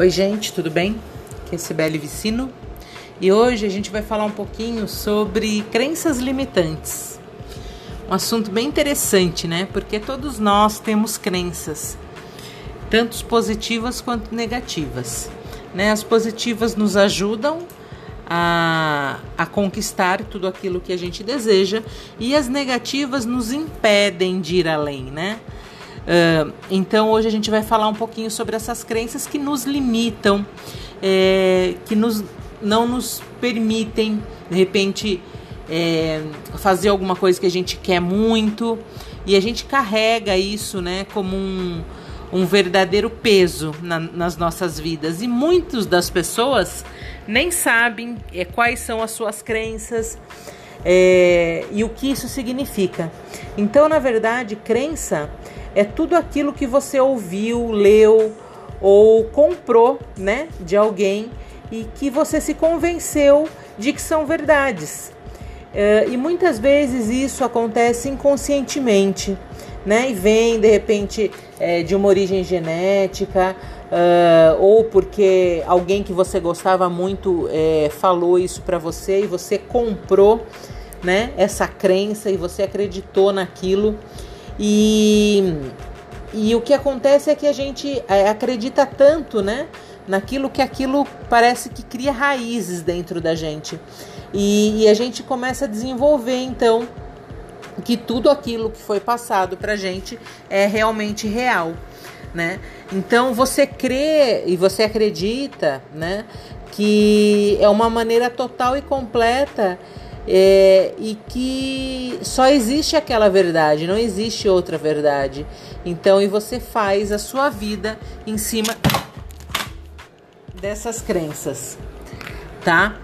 Oi, gente, tudo bem? Aqui é Sibeli Vicino e hoje a gente vai falar um pouquinho sobre crenças limitantes. Um assunto bem interessante, né? Porque todos nós temos crenças, tanto positivas quanto negativas. Né? As positivas nos ajudam a, a conquistar tudo aquilo que a gente deseja e as negativas nos impedem de ir além, né? Uh, então hoje a gente vai falar um pouquinho sobre essas crenças que nos limitam, é, que nos, não nos permitem, de repente, é, fazer alguma coisa que a gente quer muito e a gente carrega isso né, como um, um verdadeiro peso na, nas nossas vidas. E muitas das pessoas nem sabem é, quais são as suas crenças. É, e o que isso significa. Então, na verdade, crença é tudo aquilo que você ouviu, leu ou comprou, né, de alguém e que você se convenceu de que são verdades. É, e muitas vezes isso acontece inconscientemente, né? E vem de repente é, de uma origem genética, uh, ou porque alguém que você gostava muito é, falou isso para você e você comprou, né? Essa crença e você acreditou naquilo. E, e o que acontece é que a gente é, acredita tanto, né? Naquilo que aquilo parece que cria raízes dentro da gente. E, e a gente começa a desenvolver, então, que tudo aquilo que foi passado pra gente é realmente real, né? Então você crê e você acredita, né, que é uma maneira total e completa é, e que só existe aquela verdade, não existe outra verdade. Então, e você faz a sua vida em cima dessas crenças, tá?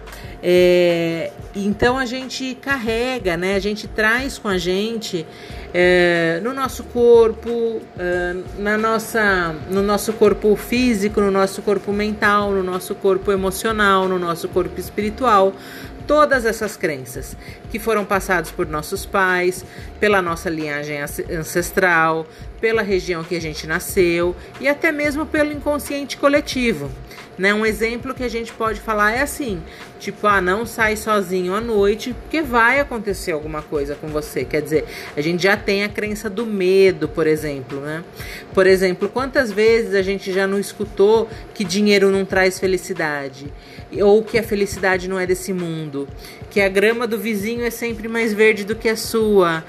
É, então a gente carrega, né? A gente traz com a gente é, no nosso corpo, é, na nossa, no nosso corpo físico, no nosso corpo mental, no nosso corpo emocional, no nosso corpo espiritual, todas essas crenças que foram passadas por nossos pais, pela nossa linhagem ancestral, pela região que a gente nasceu e até mesmo pelo inconsciente coletivo. Né? Um exemplo que a gente pode falar é assim: tipo, ah, não sai sozinho à noite, porque vai acontecer alguma coisa com você. Quer dizer, a gente já tem a crença do medo, por exemplo, né? Por exemplo, quantas vezes a gente já não escutou que dinheiro não traz felicidade? Ou que a felicidade não é desse mundo? Que a grama do vizinho é sempre mais verde do que a sua?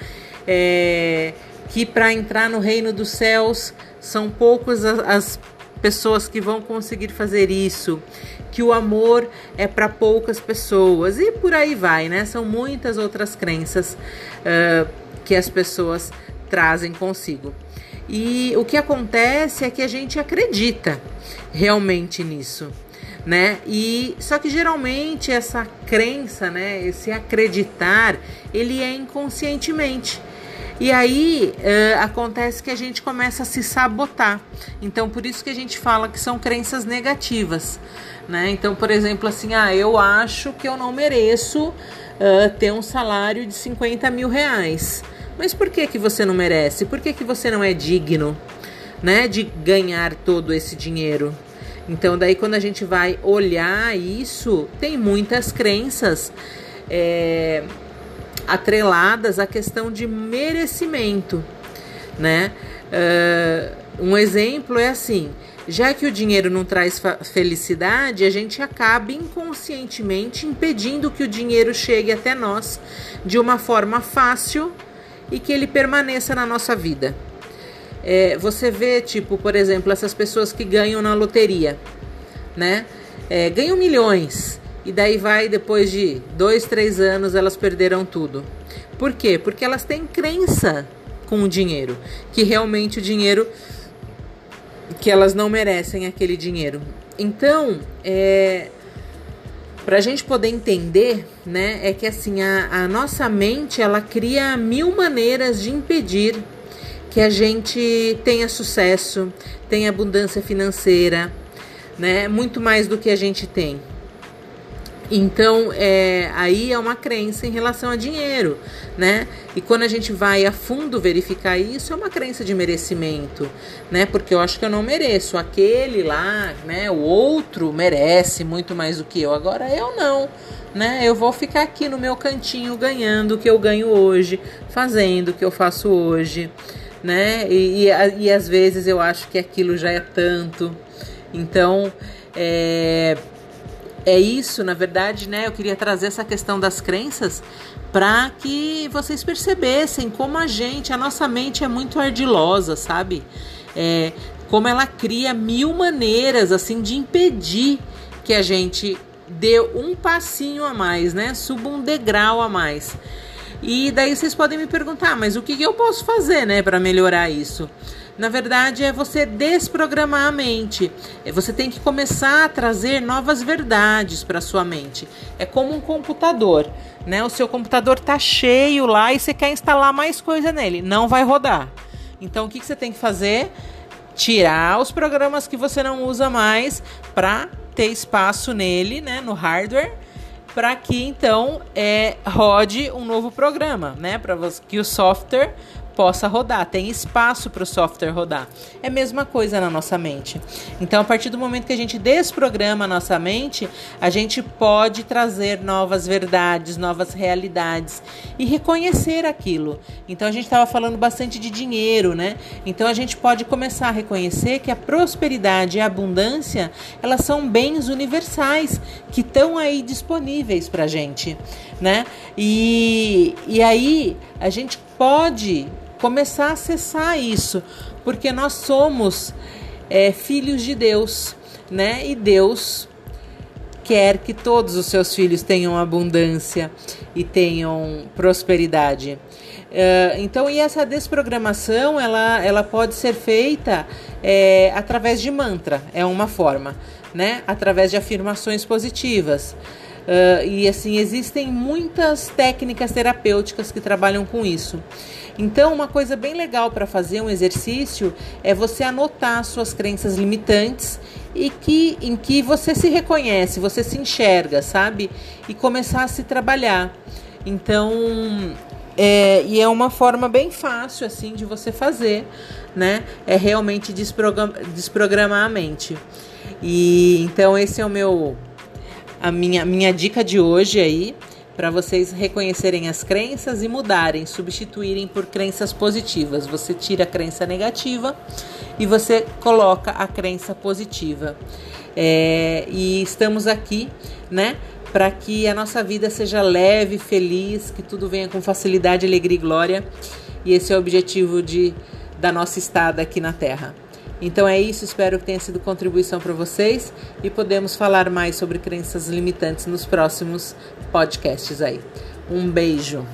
É, que para entrar no reino dos céus são poucas as, as pessoas que vão conseguir fazer isso, que o amor é para poucas pessoas e por aí vai, né? São muitas outras crenças uh, que as pessoas trazem consigo. E o que acontece é que a gente acredita realmente nisso, né? E só que geralmente essa crença, né, esse acreditar, ele é inconscientemente. E aí uh, acontece que a gente começa a se sabotar. Então, por isso que a gente fala que são crenças negativas. Né? Então, por exemplo, assim, ah, eu acho que eu não mereço uh, ter um salário de 50 mil reais. Mas por que, que você não merece? Por que, que você não é digno né, de ganhar todo esse dinheiro? Então, daí quando a gente vai olhar isso, tem muitas crenças. É, atreladas à questão de merecimento, né? Uh, um exemplo é assim: já que o dinheiro não traz felicidade, a gente acaba inconscientemente impedindo que o dinheiro chegue até nós de uma forma fácil e que ele permaneça na nossa vida. É, você vê, tipo, por exemplo, essas pessoas que ganham na loteria, né? É, ganham milhões e daí vai, depois de dois, três anos, elas perderam tudo. Por quê? Porque elas têm crença com o dinheiro, que realmente o dinheiro que elas não merecem aquele dinheiro. Então, é, para a gente poder entender, né, é que assim a, a nossa mente ela cria mil maneiras de impedir que a gente tenha sucesso, tenha abundância financeira, né, muito mais do que a gente tem. Então, é, aí é uma crença em relação a dinheiro, né? E quando a gente vai a fundo verificar isso, é uma crença de merecimento, né? Porque eu acho que eu não mereço. Aquele lá, né? O outro merece muito mais do que eu. Agora eu não, né? Eu vou ficar aqui no meu cantinho ganhando o que eu ganho hoje, fazendo o que eu faço hoje, né? E, e, e às vezes eu acho que aquilo já é tanto. Então, é é isso, na verdade, né? Eu queria trazer essa questão das crenças para que vocês percebessem como a gente, a nossa mente é muito ardilosa, sabe? É, como ela cria mil maneiras assim de impedir que a gente dê um passinho a mais, né? Suba um degrau a mais. E daí vocês podem me perguntar, mas o que, que eu posso fazer, né, para melhorar isso? Na verdade, é você desprogramar a mente. É você tem que começar a trazer novas verdades para sua mente. É como um computador, né? O seu computador tá cheio lá e você quer instalar mais coisa nele, não vai rodar. Então, o que, que você tem que fazer? Tirar os programas que você não usa mais para ter espaço nele, né, no hardware para que então é, rode um novo programa, né? Para que o software possa rodar, tem espaço para o software rodar. É a mesma coisa na nossa mente. Então, a partir do momento que a gente desprograma a nossa mente, a gente pode trazer novas verdades, novas realidades e reconhecer aquilo. Então, a gente estava falando bastante de dinheiro, né? Então, a gente pode começar a reconhecer que a prosperidade e a abundância, elas são bens universais que estão aí disponíveis para gente, né? E, e aí a gente pode começar a acessar isso, porque nós somos é, filhos de Deus, né? E Deus quer que todos os seus filhos tenham abundância e tenham prosperidade. Uh, então, e essa desprogramação, ela, ela pode ser feita é, através de mantra, é uma forma, né? Através de afirmações positivas. Uh, e assim, existem muitas técnicas terapêuticas que trabalham com isso. Então, uma coisa bem legal para fazer um exercício é você anotar suas crenças limitantes e que em que você se reconhece, você se enxerga, sabe? E começar a se trabalhar. Então, é, e é uma forma bem fácil assim de você fazer, né? É realmente desprogramar, desprogramar a mente. E então esse é o meu a minha, minha dica de hoje aí para vocês reconhecerem as crenças e mudarem, substituírem por crenças positivas. Você tira a crença negativa e você coloca a crença positiva. É, e estamos aqui, né? Para que a nossa vida seja leve, feliz, que tudo venha com facilidade, alegria e glória. E esse é o objetivo de, da nossa estada aqui na Terra. Então é isso, espero que tenha sido contribuição para vocês e podemos falar mais sobre crenças limitantes nos próximos podcasts aí. Um beijo.